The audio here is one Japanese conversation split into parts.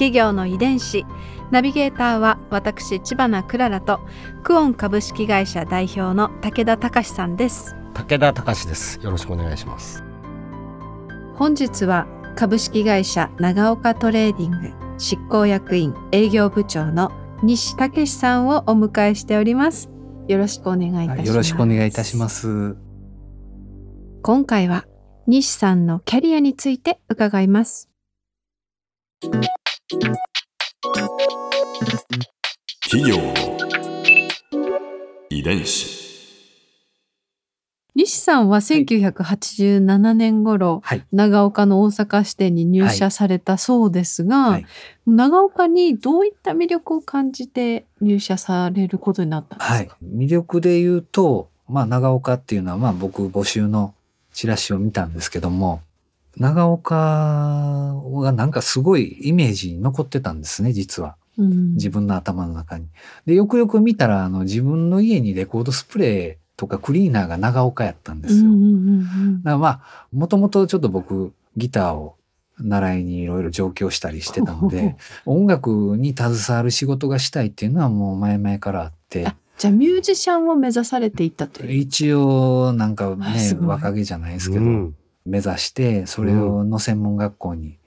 企業の遺伝子。ナビゲーターは私千葉なクララとクオン株式会社代表の武田隆さんです。武田隆です。よろしくお願いします。本日は株式会社ナガオカトレーディング執行役員営業部長の西武さんをお迎えしております。よろしくお願いいたします、よろしくお願いいたします。今回は西さんのキャリアについて伺います企業の遺伝子。西さんは1987年頃、はい。長岡の大阪支店に入社されたそうですが、はい。長岡にどういった魅力を感じて入社されることになったんですか、はい。魅力で言うとまあ長岡っていうのはまあ僕募集のチラシを見たんですけども長岡がなんかすごいイメージに残ってたんですね実は。うん。自分の頭の中に。でよくよく見たらあの自分の家にレコードスプレーとかクリーナーが長岡やったんですよ。だからまあ、もともとちょっと僕、ギターを習いにいろいろ上京したりしてたので、音楽に携わる仕事がしたいっていうのはもう前々からあって。あ、じゃあミュージシャンを目指されていったという。一応なんかあね若気じゃないですけど、うん目指して、それをの専門学校に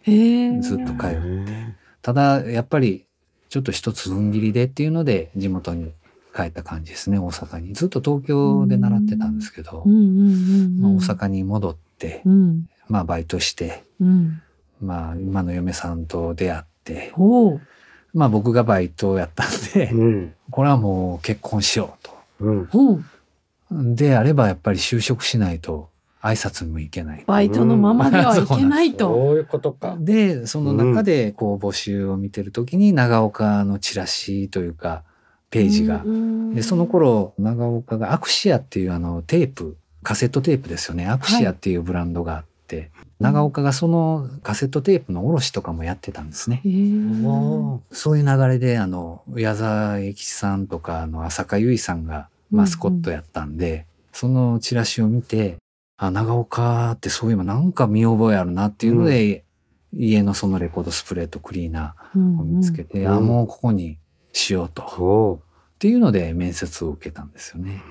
ずっと通って、ただやっぱりちょっと一つ踏ん切りでっていうので地元に帰った感じですね、大阪に。ずっと東京で習ってたんですけど、まあ、大阪に戻って、うんまあバイトして、うん。まあ今の嫁さんと出会って、ほう。まあ僕がバイトやったんで、うん。これはもう結婚しよううん。ほう。と。であればやっぱり就職しないと挨拶にも行けない。バイトのままではいけないと。そういうことか。で、その中でこう募集を見てるときに長岡のチラシというかページが。で、その頃長岡がアクシアっていうあのテープ、カセットテープですよね。アクシアっていうブランドがあって、長岡がそのカセットテープの卸とかもやってたんですね。そういう流れで、あの、矢沢永吉さんとか、あの、浅香唯さんがマスコットやったんで、そのチラシを見て、あ、長岡ってそういえばなんか見覚えあるなっていうので、家のそのレコードスプレーとクリーナーを見つけて、うんあ、もうここにしようと。っおていうので面接を受けたんですよね。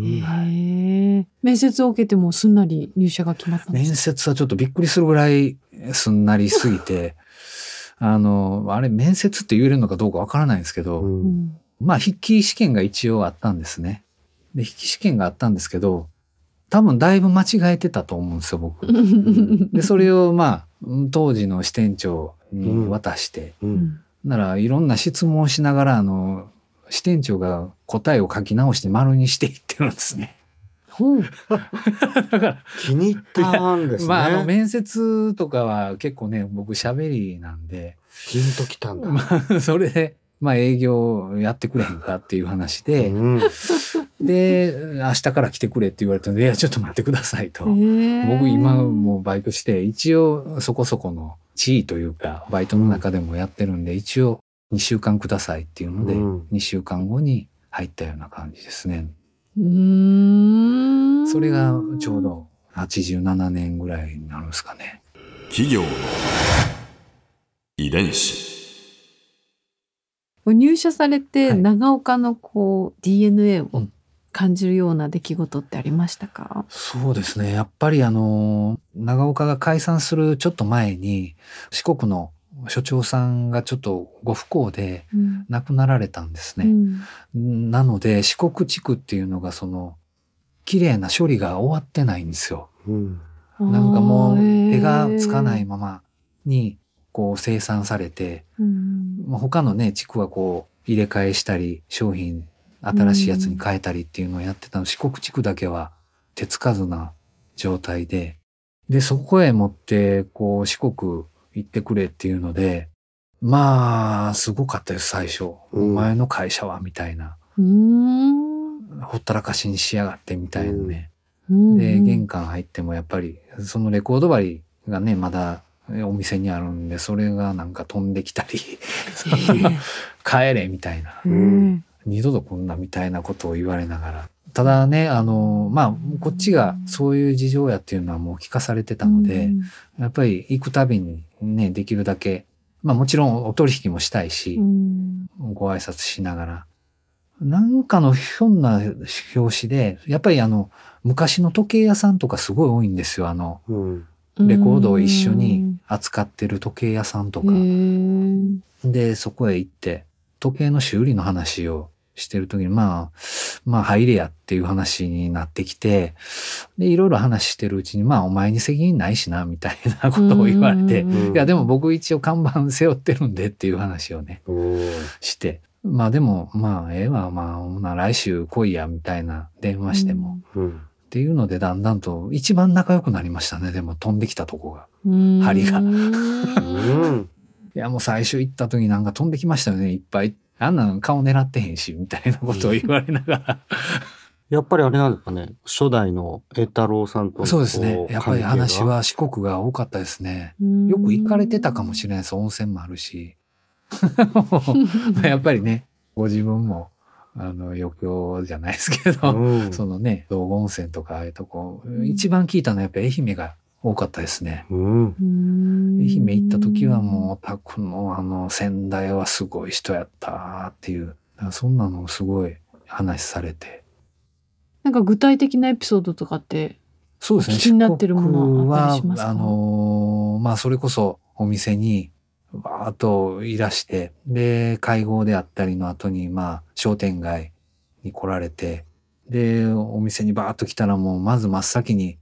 へえ。面接を受けてもすんなり入社が決まったんです面か接はちょっとびっくりするぐらいすんなりすぎて、あの、あれ面接って言えるのかどうかわからないんですけど、うんまあ、筆記試験が一応あったんですね。で、筆記試験があったんですけど、多分だいぶ間違えてたと思うんですよ、僕。で、それをまあ、当時の支店長に渡して、う。うんんならいろんな質問をしながら、あの、支店長が答えを書き直して丸にしていってるんですね。ほう。だから、気に入ったんですね。まあ、あの、面接とかは結構ね、僕喋りなんで、ピンときたんだ。まあ、それで、まあ、営業やってくれへんかっていう話で、うん。で、明日から来てくれって言われたんで、いや、ちょっと待ってくださいと。僕今もうバイトして、一応そこそこの地位というか、バイトの中でもやってるんで、一応2週間くださいっていうので、うん2週間後に入ったような感じですね。うーんそれがちょうど87年ぐらいになるんですかね。企業の遺伝子。入社されてはい長岡のこう DNA をうん感じるような出来事ってありましたか、そうですね。やっぱりあの、長岡が解散するちょっと前に、四国の所長さんがちょっとご不幸でうん亡くなられたんですね。うんなので四国地区っていうのがその綺麗な処理が終わってないんですよ。うん。なんかもう手がつかないままにこう生産されて、うんまあ他のね地区はこう入れ替えしたり商品新しいやつに変えたりっていうのをやってたの、四国地区だけは手つかずな状態ででそこへ持ってこう四国行ってくれっていうのでまあ、すごかったです、最初。うんお前の会社は、みたいな。ほったらかしにしやがって、みたいなね。うんで、玄関入ってもやっぱり、そのレコード針がね、まだお店にあるんで、それがなんか飛んできたり、帰れ、みたいな。うん二度と来んな、みたいなことを言われながら。ただね、あの、まあ、こっちがそういう事情やっていうのはもう聞かされてたので、やっぱり行くたびにね、できるだけ、まあもちろんお取引もしたいしう、んご挨拶しながら。なんかのひょんな表紙で、やっぱりあの、昔の時計屋さんとかすごい多いんですよ。あの、うん。レコードを一緒に扱ってる時計屋さんとか。で、そこへ行って、時計の修理の話をしてる時に、まあ、まあ入れやっていう話になってきて、で、いろいろ話してるうちに、まあお前に責任ないしな、みたいなことを言われて、うんいや、でも僕一応看板背負ってるんでっていう話をね、して。まあでも、まあ、ええわ、まあ、来週来いや、みたいな電話しても。うん。っていうので、だんだんと一番仲良くなりましたね。でも飛んできたとこが。うん針がうん。いや、もう最初行った時なんか飛んできましたよね、いっぱい。あんなの顔狙ってへんし、みたいなことを言われながら。やっぱりあれなんですかね。初代の栄太郎さんとのそうですねやっぱり話。は四国が多かったですね。よく行かれてたかもしれないです。温泉もあるし。やっぱりね、ご自分も、あの、余興じゃないですけど、うん。そのね、道後温泉とかああいうとこ、ん一番聞いたのはやっぱ愛媛が多かったですね。うん。愛媛行った時はもう、タクのあの、仙台はすごい人やったっていう、だからそんなのをすごい話されて。なんか具体的なエピソードとかってそうですね。気になってるものはあったりしますか？四国は、あのーまあ、それこそお店に、バーっといらして、で、会合であったりの後に、まあ、商店街に来られて、で、お店にバーっと来たらもう、まず真っ先に、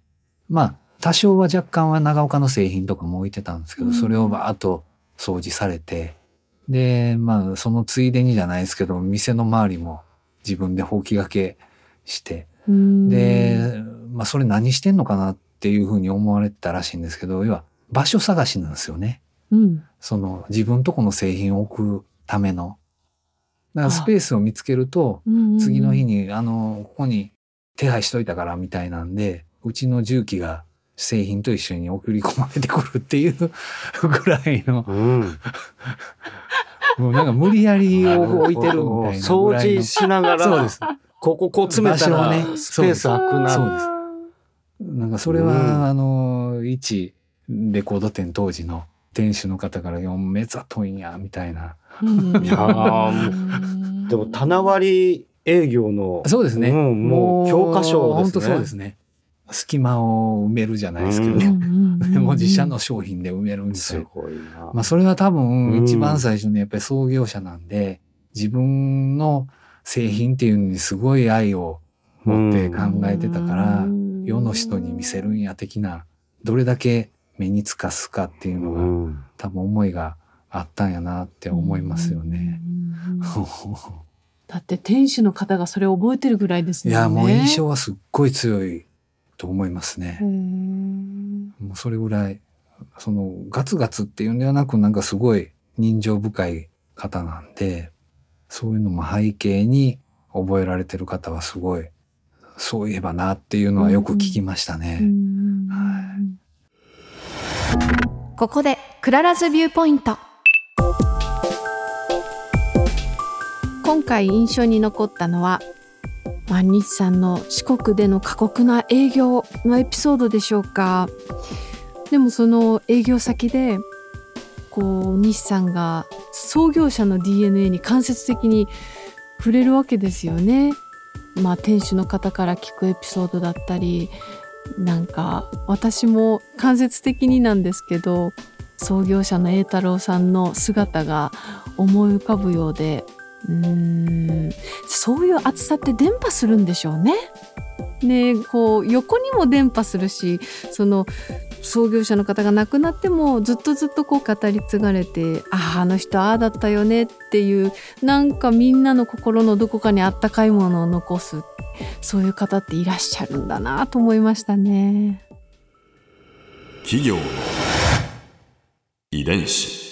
まあ、多少は若干は長岡の製品とかも置いてたんですけど、うん。それをバーっと掃除されて、で、まあ、そのついでにじゃないですけど、店の周りも自分でほうきがけして、で、まあ、それ何してんのかなっていうふうに思われてたらしいんですけど、要は場所探しなんですよね。うん。その自分とこの製品を置くための。だからスペースを見つけると、うん。次の日に、あの、ここに手配しといたからみたいなんで、うちの重機が製品と一緒に送り込まれてくるっていう ぐらいの、うん。もうなんか無理やり置いてるみたいなぐ掃らいの。除しながら、そうです。こここう詰めたらねスペース空くな。そうですなんかそれは、うんあの、一レコード店当時の店主の方から、いやめざといんや、みたいな。うんいやーでも棚割り営業の、そうですね。うんもう教科書ですね。本当そうですね。隙間を埋めるじゃないですけど、う もう自社の商品で埋めるんですすよ。ごいな。まあそれは多う分ん一番最初にやっぱり創業者なんで、自分の製品っていうのにすごい愛を持って考えてたから、世の人に見せるんや的な、どれだけ目につかすかっていうのが、うん多分思いがあったんやなって思いますよね。うん だって店主の方がそれを覚えてるぐらいですね。いや、もう印象はすっごい強いと思いますね。もうそれぐらい、そのガツガツっていうんではなく、なんかすごい人情深い方なんで、そういうのも背景に覚えられてる方はすごい、そういえばなっていうのはよく聞きましたね。ここでクララズ viewpoint。今回印象に残ったのはまあ日産の四国での過酷な営業のエピソードでしょうかでもその営業先でこう日産が創業者の DNA に間接的に触れるわけですよね。まあ店主の方から聞くエピソードだったりなんか私も間接的になんですけど創業者の栄太郎さんの姿が思い浮かぶようでうーんそういう厚さって伝播するんでしょうね。ねこう横にも伝播するしその創業者の方が亡くなってもずっとずっとこう語り継がれてあああの人ああだったよねっていうなんかみんなの心のどこかにあったかいものを残すそういう方っていらっしゃるんだなと思いましたね。企業遺伝子